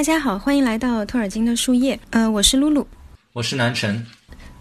大家好，欢迎来到托尔金的树叶。呃，我是露露，我是南辰。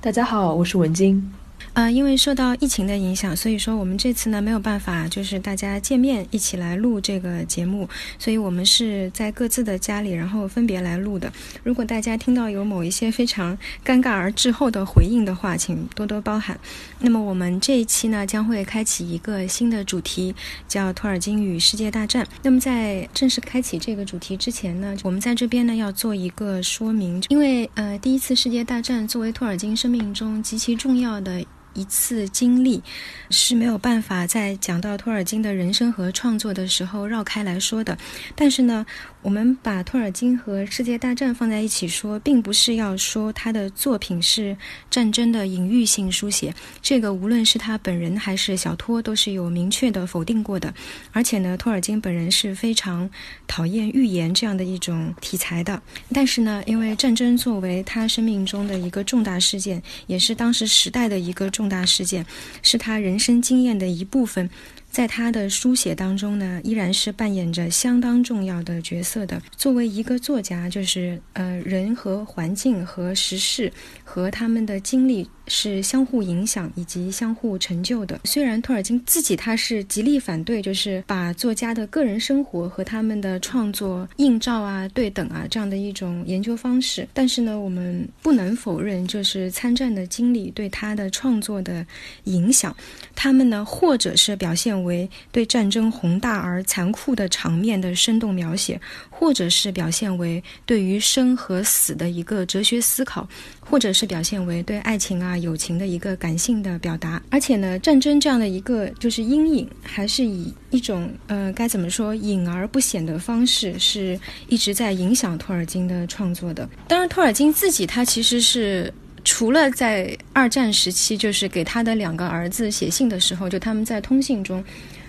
大家好，我是文晶。呃，因为受到疫情的影响，所以说我们这次呢没有办法，就是大家见面一起来录这个节目，所以我们是在各自的家里，然后分别来录的。如果大家听到有某一些非常尴尬而滞后的回应的话，请多多包涵。那么我们这一期呢将会开启一个新的主题，叫托尔金与世界大战。那么在正式开启这个主题之前呢，我们在这边呢要做一个说明，因为呃第一次世界大战作为托尔金生命中极其重要的。一次经历是没有办法在讲到托尔金的人生和创作的时候绕开来说的，但是呢。我们把托尔金和世界大战放在一起说，并不是要说他的作品是战争的隐喻性书写，这个无论是他本人还是小托都是有明确的否定过的。而且呢，托尔金本人是非常讨厌预言这样的一种题材的。但是呢，因为战争作为他生命中的一个重大事件，也是当时时代的一个重大事件，是他人生经验的一部分。在他的书写当中呢，依然是扮演着相当重要的角色的。作为一个作家，就是呃，人和环境和时事和他们的经历。是相互影响以及相互成就的。虽然托尔金自己他是极力反对，就是把作家的个人生活和他们的创作映照啊、对等啊这样的一种研究方式，但是呢，我们不能否认，就是参战的经历对他的创作的影响。他们呢，或者是表现为对战争宏大而残酷的场面的生动描写，或者是表现为对于生和死的一个哲学思考。或者是表现为对爱情啊、友情的一个感性的表达，而且呢，战争这样的一个就是阴影，还是以一种呃该怎么说隐而不显的方式，是一直在影响托尔金的创作的。当然，托尔金自己他其实是除了在二战时期，就是给他的两个儿子写信的时候，就他们在通信中，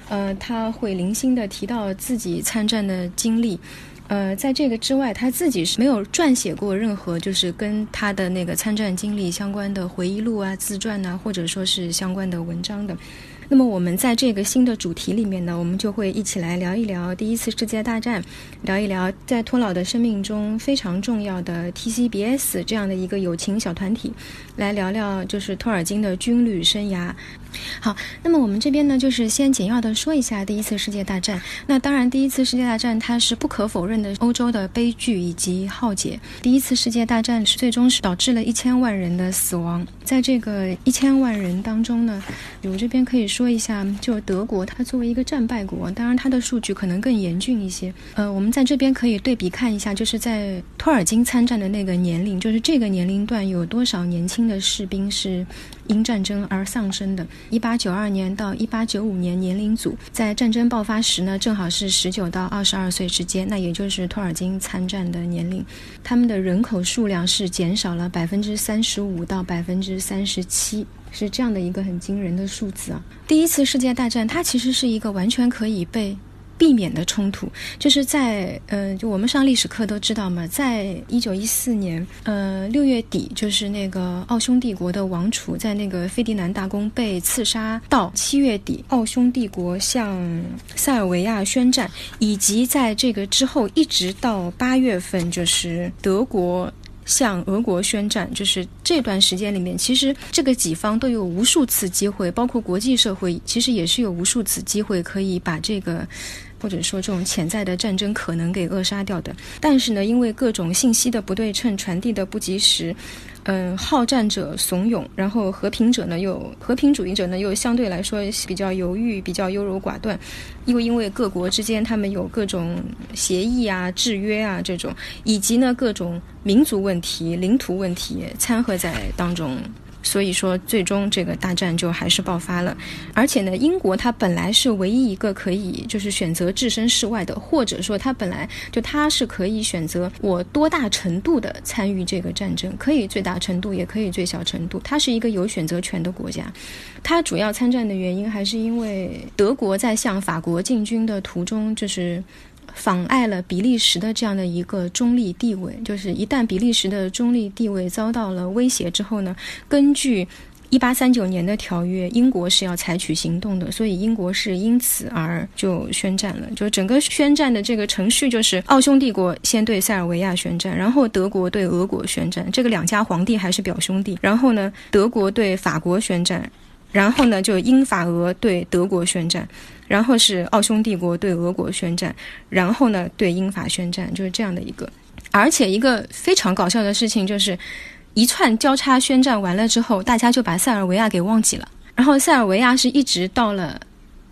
呃，他会零星的提到自己参战的经历。呃，在这个之外，他自己是没有撰写过任何就是跟他的那个参战经历相关的回忆录啊、自传呐，或者说是相关的文章的。那么，我们在这个新的主题里面呢，我们就会一起来聊一聊第一次世界大战，聊一聊在托老的生命中非常重要的 TCBS 这样的一个友情小团体，来聊聊就是托尔金的军旅生涯。好，那么我们这边呢，就是先简要的说一下第一次世界大战。那当然，第一次世界大战它是不可否认的欧洲的悲剧以及浩劫。第一次世界大战是最终是导致了一千万人的死亡。在这个一千万人当中呢，我这边可以说说一下，就德国，它作为一个战败国，当然它的数据可能更严峻一些。呃，我们在这边可以对比看一下，就是在托尔金参战的那个年龄，就是这个年龄段有多少年轻的士兵是。因战争而丧生的，一八九二年到一八九五年年龄组，在战争爆发时呢，正好是十九到二十二岁之间，那也就是托尔金参战的年龄。他们的人口数量是减少了百分之三十五到百分之三十七，是这样的一个很惊人的数字啊！第一次世界大战，它其实是一个完全可以被。避免的冲突，就是在呃，就我们上历史课都知道嘛，在一九一四年呃六月底，就是那个奥匈帝国的王储在那个费迪南大公被刺杀，到七月底，奥匈帝国向塞尔维亚宣战，以及在这个之后一直到八月份，就是德国向俄国宣战，就是这段时间里面，其实这个几方都有无数次机会，包括国际社会，其实也是有无数次机会可以把这个。或者说这种潜在的战争可能给扼杀掉的，但是呢，因为各种信息的不对称、传递的不及时，嗯，好战者怂恿，然后和平者呢又和平主义者呢又相对来说比较犹豫、比较优柔寡断，又因为各国之间他们有各种协议啊、制约啊这种，以及呢各种民族问题、领土问题掺和在当中。所以说，最终这个大战就还是爆发了。而且呢，英国它本来是唯一一个可以就是选择置身事外的，或者说它本来就它是可以选择我多大程度的参与这个战争，可以最大程度，也可以最小程度。它是一个有选择权的国家。它主要参战的原因还是因为德国在向法国进军的途中，就是。妨碍了比利时的这样的一个中立地位，就是一旦比利时的中立地位遭到了威胁之后呢，根据一八三九年的条约，英国是要采取行动的，所以英国是因此而就宣战了。就整个宣战的这个程序，就是奥匈帝国先对塞尔维亚宣战，然后德国对俄国宣战，这个两家皇帝还是表兄弟。然后呢，德国对法国宣战，然后呢就英法俄对德国宣战，然后是奥匈帝国对俄国宣战，然后呢对英法宣战，就是这样的一个。而且一个非常搞笑的事情就是。一串交叉宣战完了之后，大家就把塞尔维亚给忘记了。然后塞尔维亚是一直到了，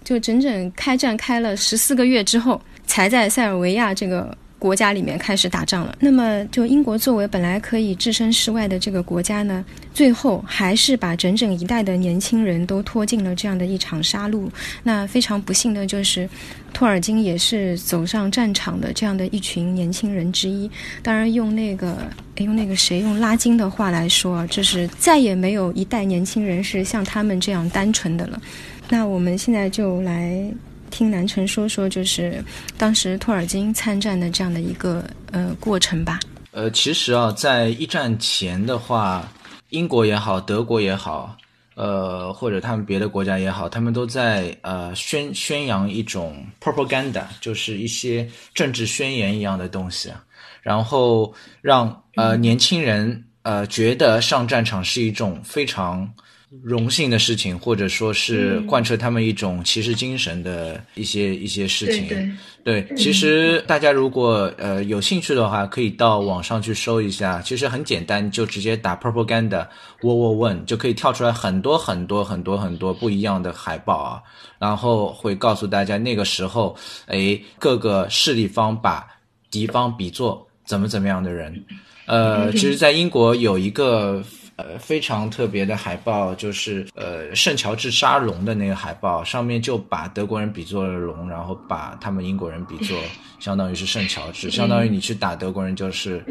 就整整开战开了十四个月之后，才在塞尔维亚这个。国家里面开始打仗了，那么就英国作为本来可以置身事外的这个国家呢，最后还是把整整一代的年轻人都拖进了这样的一场杀戮。那非常不幸的就是，托尔金也是走上战场的这样的一群年轻人之一。当然，用那个用那个谁用拉金的话来说，就是再也没有一代年轻人是像他们这样单纯的了。那我们现在就来。听南城说说，就是当时托尔金参战的这样的一个呃过程吧。呃，其实啊，在一战前的话，英国也好，德国也好，呃，或者他们别的国家也好，他们都在呃宣宣扬一种 propaganda，就是一些政治宣言一样的东西，然后让呃年轻人呃觉得上战场是一种非常。荣幸的事情，或者说是贯彻他们一种骑士精神的一些一些事情。对对，其实大家如果呃有兴趣的话，可以到网上去搜一下。其实很简单，就直接打 propaganda World War One 就可以跳出来很多很多很多很多不一样的海报啊。然后会告诉大家那个时候，哎，各个势力方把敌方比作怎么怎么样的人。呃，其实，在英国有一个。呃，非常特别的海报就是呃圣乔治杀龙的那个海报，上面就把德国人比作了龙，然后把他们英国人比作相当于是圣乔治，相当于你去打德国人就是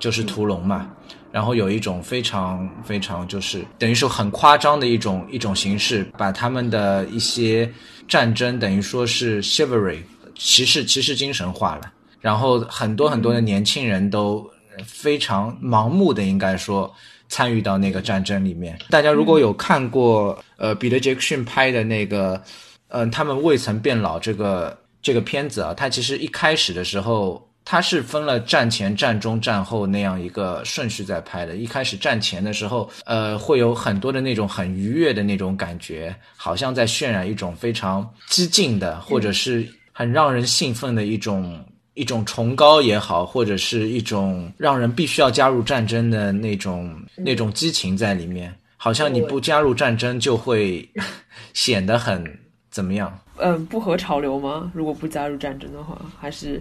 就是屠龙嘛。然后有一种非常非常就是等于说很夸张的一种一种形式，把他们的一些战争等于说是 chivalry 骑士骑士精神化了，然后很多很多的年轻人都非常盲目的应该说。参与到那个战争里面，大家如果有看过呃彼得杰克逊拍的那个，嗯，他们未曾变老这个这个片子啊，它其实一开始的时候，它是分了战前、战中、战后那样一个顺序在拍的。一开始战前的时候，呃，会有很多的那种很愉悦的那种感觉，好像在渲染一种非常激进的，或者是很让人兴奋的一种。一种崇高也好，或者是一种让人必须要加入战争的那种那种激情在里面，好像你不加入战争就会 显得很怎么样？嗯，不合潮流吗？如果不加入战争的话，还是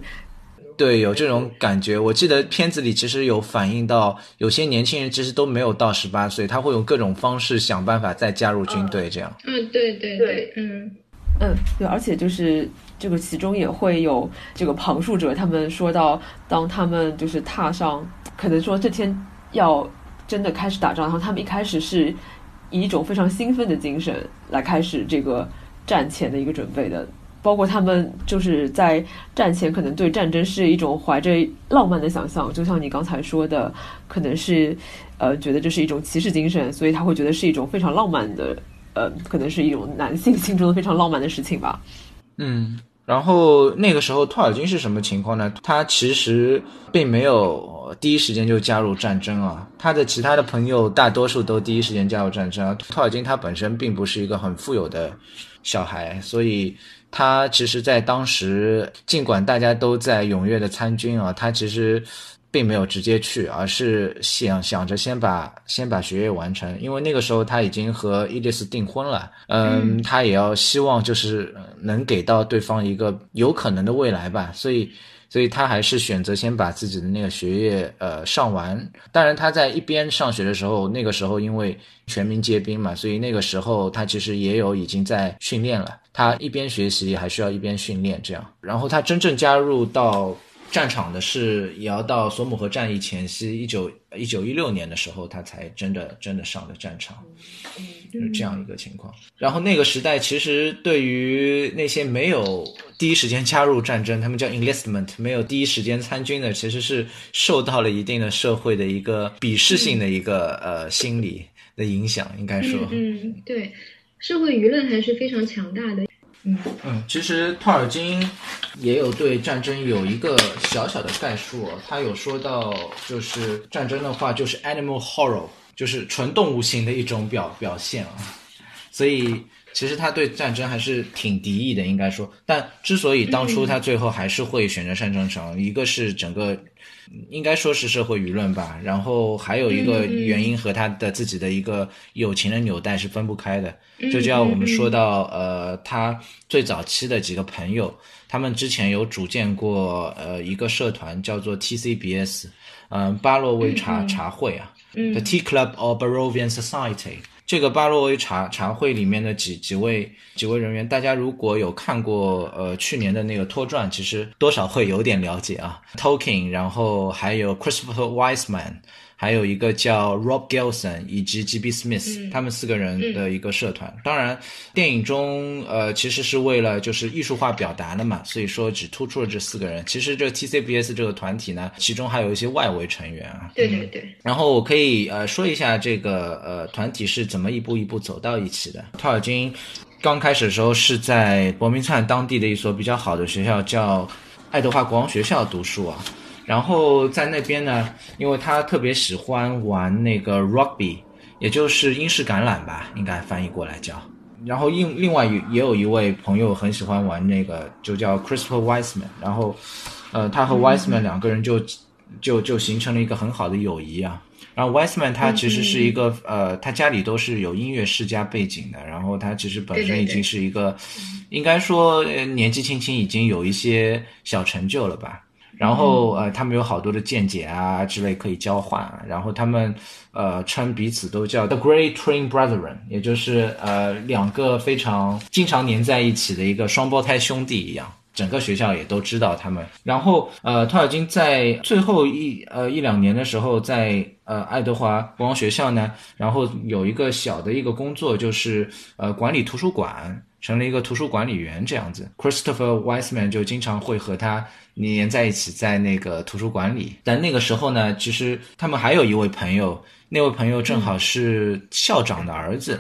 对有这种感觉。我记得片子里其实有反映到，有些年轻人其实都没有到十八岁，他会用各种方式想办法再加入军队，这样。嗯，对对对，嗯嗯，对，而且就是。这个其中也会有这个旁述者，他们说到，当他们就是踏上，可能说这天要真的开始打仗，然后他们一开始是以一种非常兴奋的精神来开始这个战前的一个准备的，包括他们就是在战前可能对战争是一种怀着浪漫的想象，就像你刚才说的，可能是呃觉得这是一种骑士精神，所以他会觉得是一种非常浪漫的，呃，可能是一种男性心中的非常浪漫的事情吧。嗯。然后那个时候，托尔金是什么情况呢？他其实并没有第一时间就加入战争啊。他的其他的朋友大多数都第一时间加入战争啊。托尔金他本身并不是一个很富有的小孩，所以他其实，在当时，尽管大家都在踊跃的参军啊，他其实。并没有直接去，而是想想着先把先把学业完成，因为那个时候他已经和伊丽丝订婚了。嗯，他也要希望就是能给到对方一个有可能的未来吧，所以，所以他还是选择先把自己的那个学业呃上完。当然，他在一边上学的时候，那个时候因为全民皆兵嘛，所以那个时候他其实也有已经在训练了。他一边学习还需要一边训练，这样。然后他真正加入到。战场的是也要到索姆河战役前夕，一九一九一六年的时候，他才真的真的上了战场，就是这样一个情况。然后那个时代，其实对于那些没有第一时间加入战争，他们叫 enlistment，没有第一时间参军的，其实是受到了一定的社会的一个鄙视性的一个呃心理。的影响，应该说，嗯，对，社会舆论还是非常强大的。嗯嗯，其实托尔金也有对战争有一个小小的概述，他有说到，就是战争的话，就是 animal horror，就是纯动物型的一种表表现啊。所以其实他对战争还是挺敌意的，应该说。但之所以当初他最后还是会选择上战场，一个是整个。应该说是社会舆论吧，然后还有一个原因和他的自己的一个友情的纽带是分不开的。这就要我们说到，呃，他最早期的几个朋友，他们之前有组建过呃一个社团，叫做 TCBS，嗯，巴洛维茶茶会啊，The Tea Club of Barovian Society。这个巴洛维茶茶会里面的几几位几位人员，大家如果有看过呃去年的那个拖传，其实多少会有点了解啊。Tolkien，然后还有 Christopher Wiseman。还有一个叫 Rob Gelson 以及 G.B. Smith，他们四个人的一个社团。当然，电影中呃其实是为了就是艺术化表达的嘛，所以说只突出了这四个人。其实这 T.C.B.S 这个团体呢，其中还有一些外围成员啊。对对对。然后我可以呃说一下这个呃团体是怎么一步一步走到一起的。托尔金刚开始的时候是在伯明翰当地的一所比较好的学校叫爱德华国王学校读书啊。然后在那边呢，因为他特别喜欢玩那个 rugby，也就是英式橄榄吧，应该翻译过来叫。然后另另外也有一位朋友很喜欢玩那个，就叫 Christopher Wiseman。然后，呃，他和 Wiseman 两个人就就就形成了一个很好的友谊啊。然后 Wiseman 他其实是一个呃，他家里都是有音乐世家背景的。然后他其实本身已经是一个，应该说年纪轻轻已经有一些小成就了吧。然后呃，他们有好多的见解啊之类可以交换。然后他们呃称彼此都叫 The Great Twin Brethren，也就是呃两个非常经常黏在一起的一个双胞胎兄弟一样。整个学校也都知道他们。然后呃，托尔金在最后一呃一两年的时候，在呃爱德华国王学校呢，然后有一个小的一个工作，就是呃管理图书馆。成了一个图书管理员这样子，Christopher Wiseman 就经常会和他黏在一起，在那个图书馆里。但那个时候呢，其实他们还有一位朋友，那位朋友正好是校长的儿子。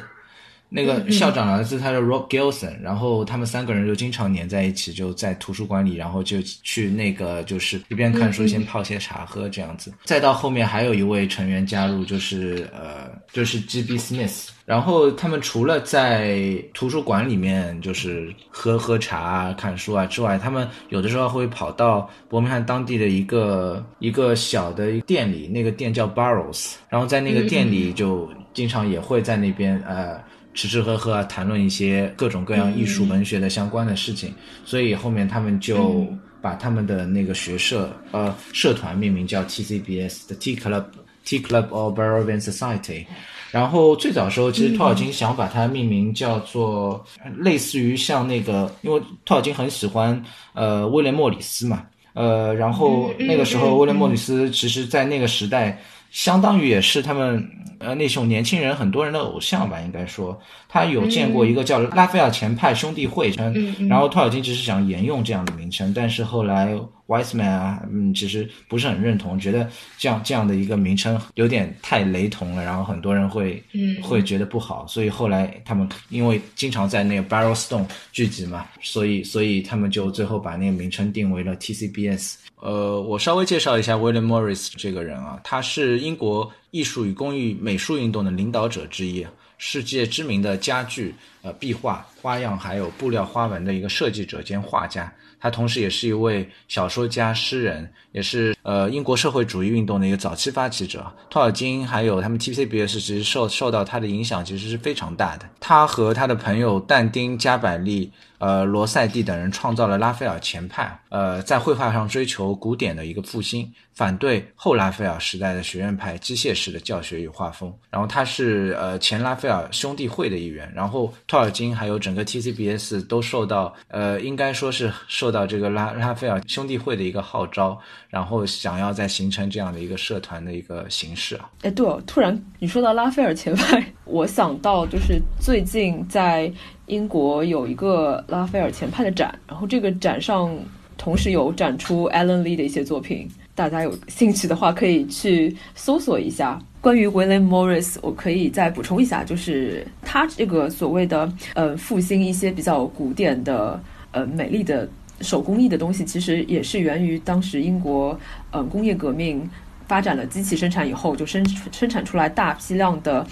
那个校长儿子他叫 Rob Gilson，然后他们三个人就经常黏在一起，就在图书馆里，然后就去那个就是一边看书，先泡些茶喝这样子。再到后面还有一位成员加入，就是呃，就是 G.B. Smith。然后他们除了在图书馆里面就是喝喝茶、看书啊之外，他们有的时候会跑到伯明翰当地的一个一个小的店里，那个店叫 Barrows，然后在那个店里就经常也会在那边呃。吃吃喝喝啊，谈论一些各种各样艺术、文学的相关的事情，所以后面他们就把他们的那个学社呃社团命名叫 TCBS 的 Tea Club Tea Club of Barovian Society。然后最早时候，其实托尔金想把它命名叫做类似于像那个，因为托尔金很喜欢呃威廉莫里斯嘛，呃，然后那个时候威廉莫里斯其实在那个时代。相当于也是他们呃那种年轻人很多人的偶像吧，应该说他有见过一个叫拉斐尔前派兄弟会，嗯然后托尔金只是想沿用这样的名称，但是后来 Wiseman 啊，嗯，其实不是很认同，觉得这样这样的一个名称有点太雷同了，然后很多人会嗯会觉得不好，所以后来他们因为经常在那个 Barrelstone 聚集嘛，所以所以他们就最后把那个名称定为了 TCBS。呃，我稍微介绍一下 William Morris 这个人啊，他是英国艺术与工艺美术运动的领导者之一，世界知名的家具、呃壁画、花样还有布料花纹的一个设计者兼画家。他同时也是一位小说家、诗人，也是呃英国社会主义运动的一个早期发起者。托尔金还有他们 TCBS 其实受受到他的影响其实是非常大的。他和他的朋友但丁、加百利。呃，罗塞蒂等人创造了拉斐尔前派，呃，在绘画上追求古典的一个复兴，反对后拉斐尔时代的学院派机械式的教学与画风。然后他是呃前拉斐尔兄弟会的一员。然后托尔金还有整个 TCBS 都受到呃，应该说是受到这个拉拉斐尔兄弟会的一个号召，然后想要再形成这样的一个社团的一个形式啊。哎，对哦，突然你说到拉斐尔前派，我想到就是最近在。英国有一个拉斐尔前派的展，然后这个展上同时有展出 Alan Lee 的一些作品，大家有兴趣的话，可以去搜索一下关于 William Morris。我可以再补充一下，就是他这个所谓的呃复兴一些比较古典的呃美丽的手工艺的东西，其实也是源于当时英国呃工业革命发展了机器生产以后，就生生产出来大批量的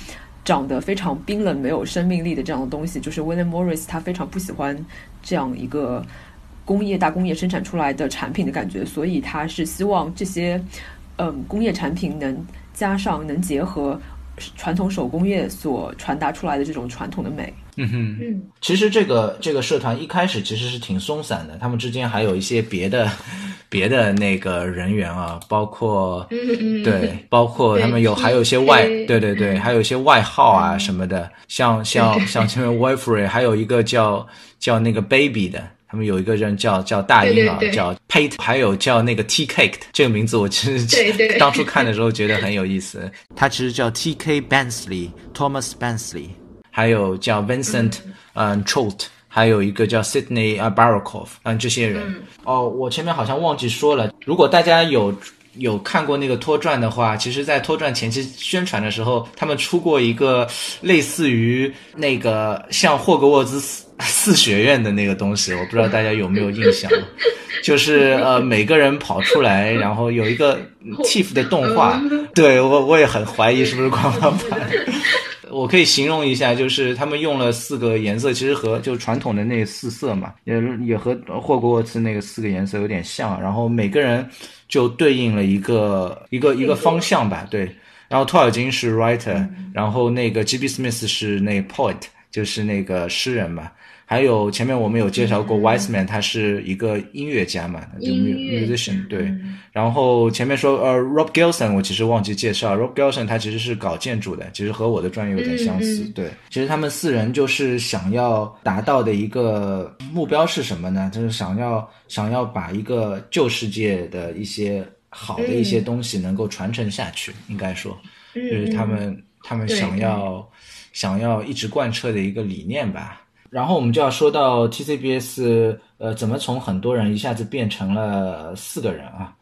长得非常冰冷、没有生命力的这样的东西。就是 William Morris 他非常不喜欢这样一个。工业大工业生产出来的产品的感觉，所以他是希望这些，嗯，工业产品能加上能结合传统手工业所传达出来的这种传统的美。嗯哼，嗯，其实这个这个社团一开始其实是挺松散的，他们之间还有一些别的 别的那个人员啊，包括对，包括他们有还有一些外，对。对对，还有一些外号啊什么的，像像像前面 w i f r e 还有一个叫叫那个 Baby 的。他们有一个人叫叫大婴儿，叫 Pate，还有叫那个 T Cake 这个名字，我其实当初看的时候觉得很有意思。他其实叫 T K Bensley，Thomas Bensley，还有叫 Vincent，嗯，Trout，还有一个叫 Sydney 啊 Barakov，嗯，这些人。哦，我前面好像忘记说了，如果大家有有看过那个拖传的话，其实，在拖传前期宣传的时候，他们出过一个类似于那个像霍格沃兹。四学院的那个东西，我不知道大家有没有印象，就是呃每个人跑出来，然后有一个 TIFF 的动画，对我我也很怀疑是不是官方 版。我可以形容一下，就是他们用了四个颜色，其实和就传统的那四色嘛，也也和霍格沃茨那个四个颜色有点像。然后每个人就对应了一个一个一个方向吧，对。然后托尔金是 writer，然后那个 G.B. Smith 是那 poet，就是那个诗人嘛。还有前面我们有介绍过，Wiseman 他是一个音乐家嘛，就 musician 对。然后前面说呃，Rob Gilson 我其实忘记介绍，Rob Gilson 他其实是搞建筑的，其实和我的专业有点相似。对，其实他们四人就是想要达到的一个目标是什么呢？就是想要想要把一个旧世界的一些好的一些东西能够传承下去，应该说，就是他们他们想要想要一直贯彻的一个理念吧。然后我们就要说到 TCBS，呃，怎么从很多人一下子变成了四个人啊？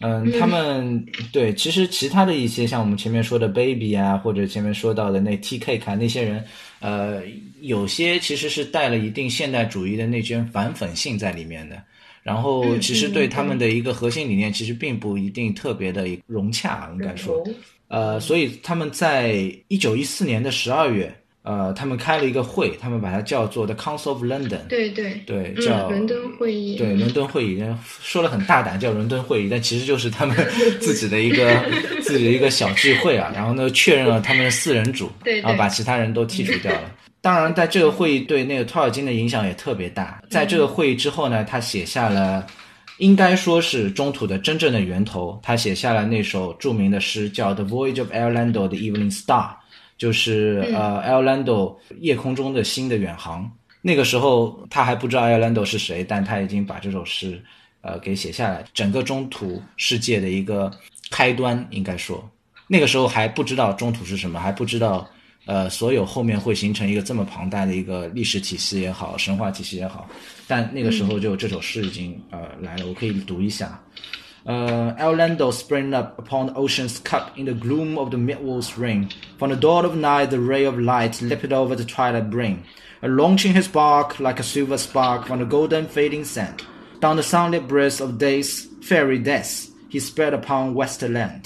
嗯，他们对，其实其他的一些像我们前面说的 Baby 啊，或者前面说到的那 TK 卡那些人，呃，有些其实是带了一定现代主义的那圈反粉性在里面的。然后其实对他们的一个核心理念，其实并不一定特别的融洽，应该说，呃，所以他们在一九一四年的十二月。呃，他们开了一个会，他们把它叫做 The Council of London。对对对，叫伦敦会议。对，伦敦会议，说了很大胆，叫伦敦会议，但其实就是他们 自己的一个自己的一个小聚会啊。然后呢，确认了他们的四人组，然后把其他人都剔除掉了。当然，在这个会议对那个托尔金的影响也特别大。在这个会议之后呢，他写下了，应该说是中土的真正的源头。他写下了那首著名的诗，叫《The Voyage of Orlando the Evening Star》。就是呃，Orlando 夜空中的星的远航。那个时候他还不知道 Orlando 是谁，但他已经把这首诗呃给写下来。整个中土世界的一个开端，应该说，那个时候还不知道中土是什么，还不知道呃，所有后面会形成一个这么庞大的一个历史体系也好，神话体系也好。但那个时候就这首诗已经呃来了，我可以读一下。Uh, Orlando sprang up upon the ocean's cup in the gloom of the mid-world's ring. From the dawn of night, the ray of light leaped over the twilight brim, launching his bark like a silver spark from the golden fading sand. Down the sunlit breast of day's fairy death, he spread upon Westerland.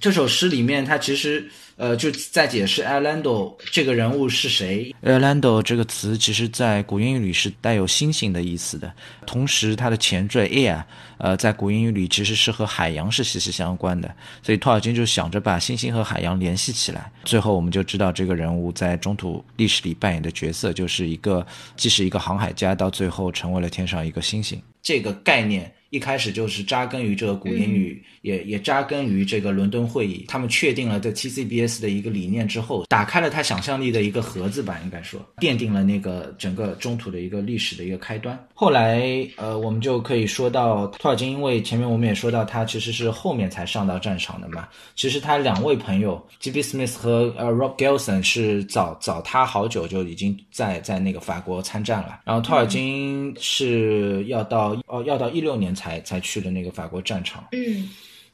这首诗里面，它其实呃，就在解释 Orlando 这个人物是谁。Orlando 这个词，其实在古英语里是带有星星的意思的。同时，它的前缀 air，呃，在古英语里其实是和海洋是息息相关的。所以托尔金就想着把星星和海洋联系起来。最后，我们就知道这个人物在中土历史里扮演的角色，就是一个既是一个航海家，到最后成为了天上一个星星。这个概念。一开始就是扎根于这个古英语，也也扎根于这个伦敦会议。他们确定了这 TCBS 的一个理念之后，打开了他想象力的一个盒子吧，应该说奠定了那个整个中土的一个历史的一个开端。后来，呃，我们就可以说到托尔金，因为前面我们也说到他其实是后面才上到战场的嘛。其实他两位朋友 G.B. Smith 和呃 Rob Gelson 是早早他好久就已经在在那个法国参战了。然后托尔金是要到哦要到一六年才。才才去了那个法国战场。嗯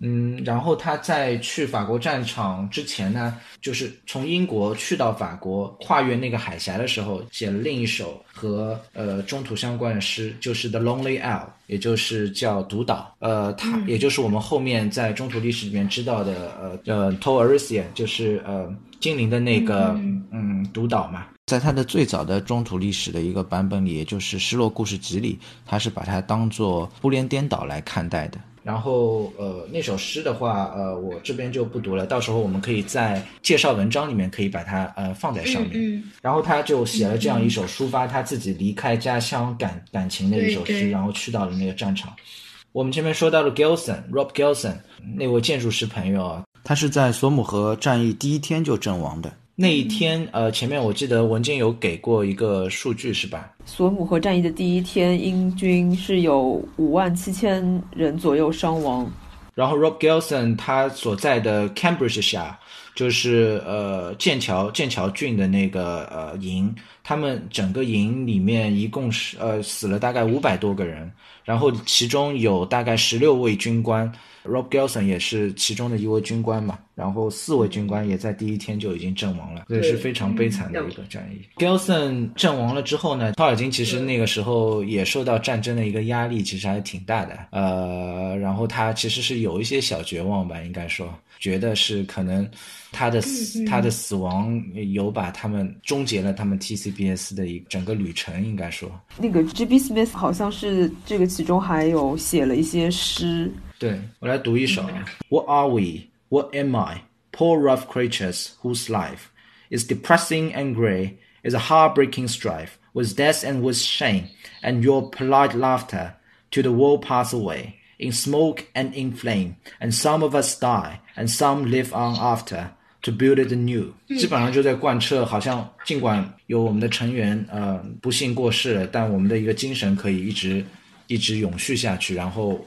嗯，然后他在去法国战场之前呢，就是从英国去到法国，跨越那个海峡的时候，写了另一首和呃中途相关的诗，就是《The Lonely Isle》，也就是叫独岛。呃，他也就是我们后面在中途历史里面知道的呃呃 t o r i s i a 就是呃精灵的那个嗯独岛嘛。在他的最早的中土历史的一个版本里，也就是《失落故事集》里，他是把它当做不连颠倒来看待的。然后，呃，那首诗的话，呃，我这边就不读了。到时候我们可以在介绍文章里面可以把它呃放在上面。嗯，然后他就写了这样一首抒发他自己离开家乡感感情的一首诗，然后去到了那个战场。我们前面说到了 Gilson，Rob Gilson 那位建筑师朋友啊，他是在索姆河战役第一天就阵亡的。那一天，呃，前面我记得文件有给过一个数据，是吧？索姆河战役的第一天，英军是有五万七千人左右伤亡。然后 Rob Gilson 他所在的 Cambridgeshire，就是呃剑桥剑桥郡的那个呃营，他们整个营里面一共是呃死了大概五百多个人，然后其中有大概十六位军官。Rob Gelson 也是其中的一位军官嘛，然后四位军官也在第一天就已经阵亡了，这是非常悲惨的一个战役。Gelson 阵亡了之后呢，托尔金其实那个时候也受到战争的一个压力，其实还挺大的。呃，然后他其实是有一些小绝望吧，应该说，觉得是可能他的死他的死亡有把他们终结了他们 TCBS 的一整个旅程，应该说。那个 G.B. Smith 好像是这个其中还有写了一些诗。对我来读一首。What are we? What am I? Poor rough creatures whose life is depressing and grey, is a heartbreaking strife with death and with shame, and your polite laughter to the world pass away in smoke and in flame, and some of us die, and some live on after To build it anew。基本上就在贯彻，好像尽管有我们的成员呃不幸过世了，但我们的一个精神可以一直一直永续下去，然后。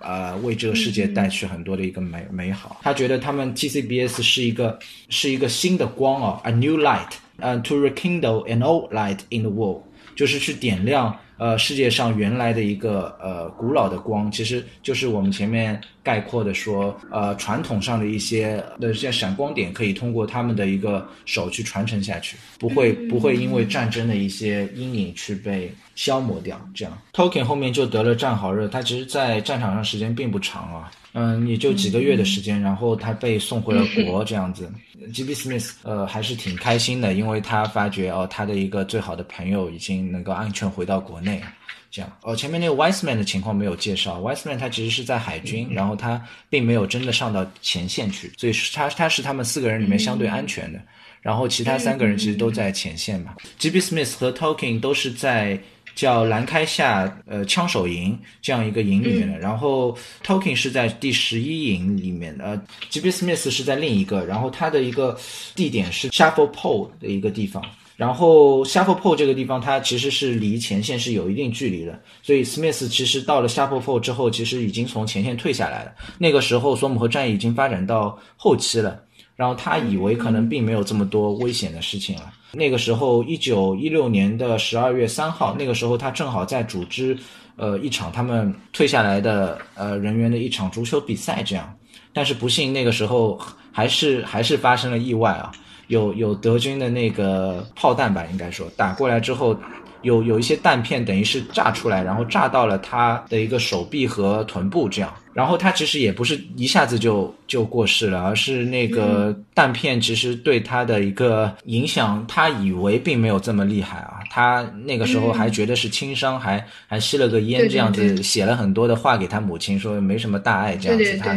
呃，为这个世界带去很多的一个美美好。他觉得他们 TCBS 是一个是一个新的光哦，a new light，呃，to rekindle an old light in the world，就是去点亮。呃，世界上原来的一个呃古老的光，其实就是我们前面概括的说，呃，传统上的一些的这些闪光点，可以通过他们的一个手去传承下去，不会不会因为战争的一些阴影去被消磨掉。这样，Tolkien 后面就得了战壕热，他其实在战场上时间并不长啊。嗯，也就几个月的时间，然后他被送回了国，这样子。G.B. Smith 呃还是挺开心的，因为他发觉哦，他的一个最好的朋友已经能够安全回到国内，这样。哦，前面那个 Wiseman 的情况没有介绍，Wiseman 他其实是在海军，然后他并没有真的上到前线去，所以他他是他们四个人里面相对安全的，然后其他三个人其实都在前线嘛。G.B. Smith 和 Talking 都是在。叫兰开夏呃枪手营这样一个营里面的，然后 Talking 是在第十一营里面的，呃，G.B. Smith 是在另一个，然后他的一个地点是 Shuffle Pole 的一个地方，然后 Shuffle Pole 这个地方它其实是离前线是有一定距离的，所以 Smith 其实到了 Shuffle Pole 之后，其实已经从前线退下来了，那个时候索姆河战役已经发展到后期了，然后他以为可能并没有这么多危险的事情了。那个时候，一九一六年的十二月三号，那个时候他正好在组织，呃，一场他们退下来的呃人员的一场足球比赛，这样。但是不幸，那个时候还是还是发生了意外啊，有有德军的那个炮弹吧，应该说打过来之后。有有一些弹片等于是炸出来，然后炸到了他的一个手臂和臀部这样，然后他其实也不是一下子就就过世了，而是那个弹片其实对他的一个影响，他以为并没有这么厉害啊，他那个时候还觉得是轻伤，还还吸了个烟这样子，写了很多的话给他母亲说没什么大碍这样子，他。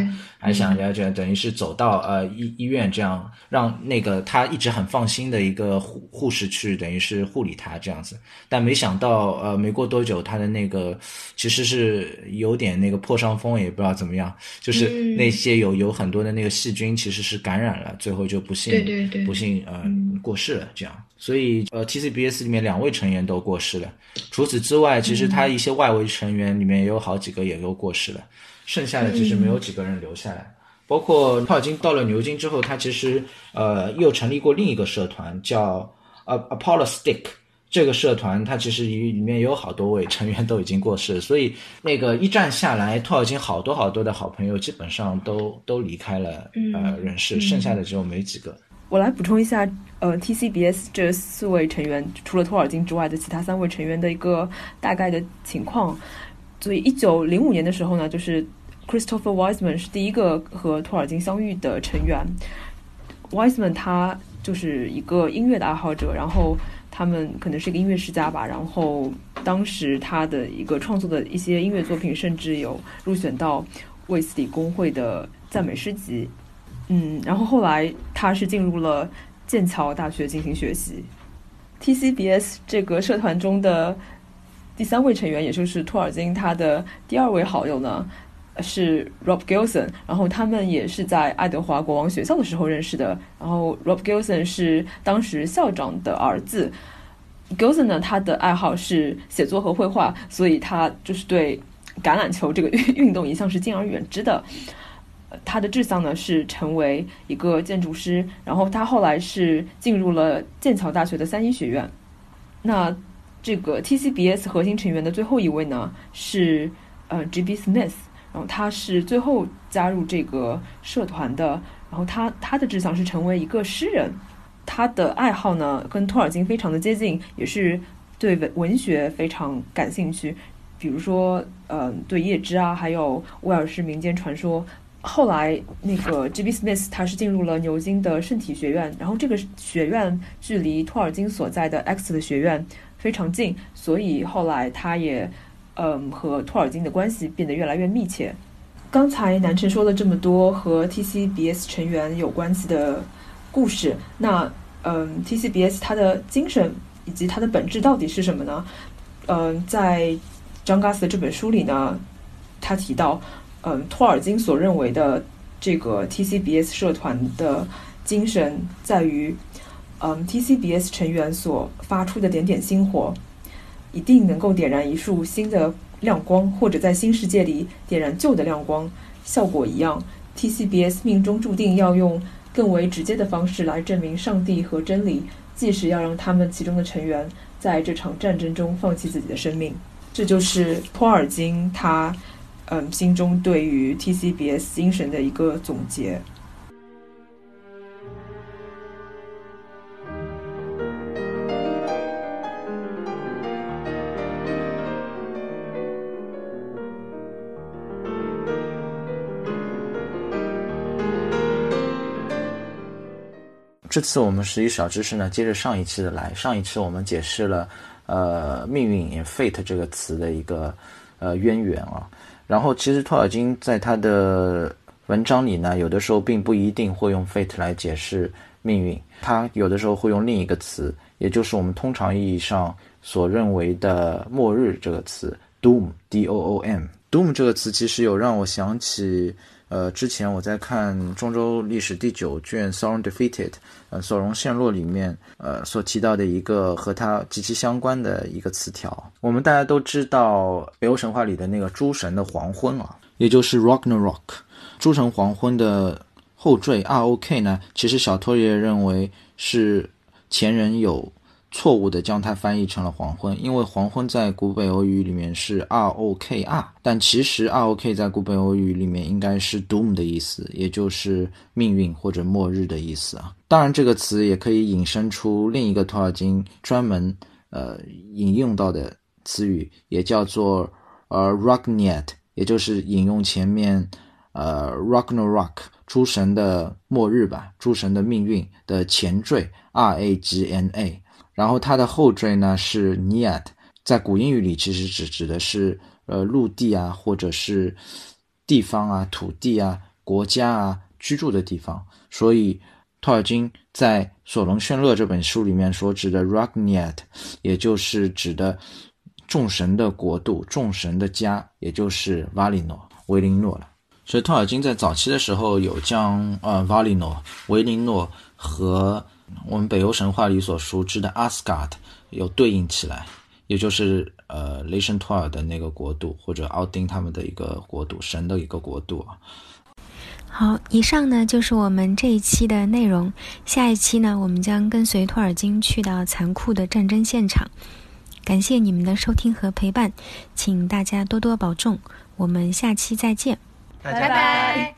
还想要这样，等于是走到呃医医院，这样让那个他一直很放心的一个护护士去，等于是护理他这样子。但没想到，呃，没过多久，他的那个其实是有点那个破伤风，也不知道怎么样，就是那些有有很多的那个细菌其实是感染了，最后就不幸不幸呃过世了这样。所以呃 TCBS 里面两位成员都过世了，除此之外，其实他一些外围成员里面也有好几个也都过世了。剩下的其实没有几个人留下来，包括帕尔金到了牛津之后，他其实呃又成立过另一个社团，叫呃 Apollo Stick，这个社团它其实里面有好多位成员都已经过世，所以那个一战下来，托尔金好多好多的好朋友基本上都都离开了呃人世，剩下的只有没几个。我来补充一下，呃，TCBS 这四位成员除了托尔金之外的其他三位成员的一个大概的情况。所以，一九零五年的时候呢，就是 Christopher Wiseman 是第一个和托尔金相遇的成员。Wiseman 他就是一个音乐的爱好者，然后他们可能是一个音乐世家吧。然后当时他的一个创作的一些音乐作品，甚至有入选到卫斯理公会的赞美诗集。嗯，然后后来他是进入了剑桥大学进行学习。TCBS 这个社团中的。第三位成员，也就是托尔金他的第二位好友呢，是 Rob Gilson。然后他们也是在爱德华国王学校的时候认识的。然后 Rob Gilson 是当时校长的儿子。Gilson 呢，他的爱好是写作和绘画，所以他就是对橄榄球这个 运动一向是敬而远之的。他的志向呢是成为一个建筑师。然后他后来是进入了剑桥大学的三一学院。那这个 TCBS 核心成员的最后一位呢是呃 G.B. Smith，然后他是最后加入这个社团的，然后他他的志向是成为一个诗人，他的爱好呢跟托尔金非常的接近，也是对文文学非常感兴趣，比如说呃对叶芝啊，还有威尔士民间传说。后来那个 G.B. Smith 他是进入了牛津的圣体学院，然后这个学院距离托尔金所在的 X 的学院。非常近，所以后来他也，嗯，和托尔金的关系变得越来越密切。刚才南辰说了这么多和 TCBS 成员有关系的故事，那，嗯，TCBS 它的精神以及它的本质到底是什么呢？嗯，在张嘎斯的这本书里呢，他提到，嗯，托尔金所认为的这个 TCBS 社团的精神在于。嗯，TCBS 成员所发出的点点星火，一定能够点燃一束新的亮光，或者在新世界里点燃旧的亮光，效果一样。TCBS 命中注定要用更为直接的方式来证明上帝和真理，即使要让他们其中的成员在这场战争中放弃自己的生命。这就是托尔金他嗯心中对于 TCBS 精神的一个总结。这次我们十一小知识呢，接着上一期的来。上一期我们解释了，呃，命运 fate 这个词的一个呃渊源啊。然后其实托尔金在他的文章里呢，有的时候并不一定会用 fate 来解释命运，他有的时候会用另一个词，也就是我们通常意义上所认为的末日这个词 doom，d o o m，doom 这个词其实有让我想起。呃，之前我在看《中州历史》第九卷《Sauron Defeated》呃，《索隆陷落》里面呃所提到的一个和它极其相关的一个词条。我们大家都知道北欧神话里的那个诸神的黄昏啊，也就是 Ragnarok，诸神黄昏的后缀 R-O-K 呢，其实小托爷认为是前人有。错误的将它翻译成了黄昏，因为黄昏在古北欧语里面是 R O K R，但其实 R O K 在古北欧语里面应该是 Doom 的意思，也就是命运或者末日的意思啊。当然，这个词也可以引申出另一个托尔金专门呃引用到的词语，也叫做呃 ragnar，也就是引用前面呃 Ragnarok 诸神的末日吧，诸神的命运的前缀 R A G N A。然后它的后缀呢是 niat，在古英语里其实指指的是呃陆地啊，或者是地方啊、土地啊、国家啊居住的地方。所以托尔金在《索隆炫勒》这本书里面所指的 Ragniat，也就是指的众神的国度、众神的家，也就是瓦里诺、维林诺了。所以托尔金在早期的时候有将呃瓦里诺、维林诺和我们北欧神话里所熟知的阿斯加德有对应起来，也就是呃雷神托尔的那个国度，或者奥丁他们的一个国度，神的一个国度啊。好，以上呢就是我们这一期的内容。下一期呢，我们将跟随托尔金去到残酷的战争现场。感谢你们的收听和陪伴，请大家多多保重。我们下期再见，拜拜。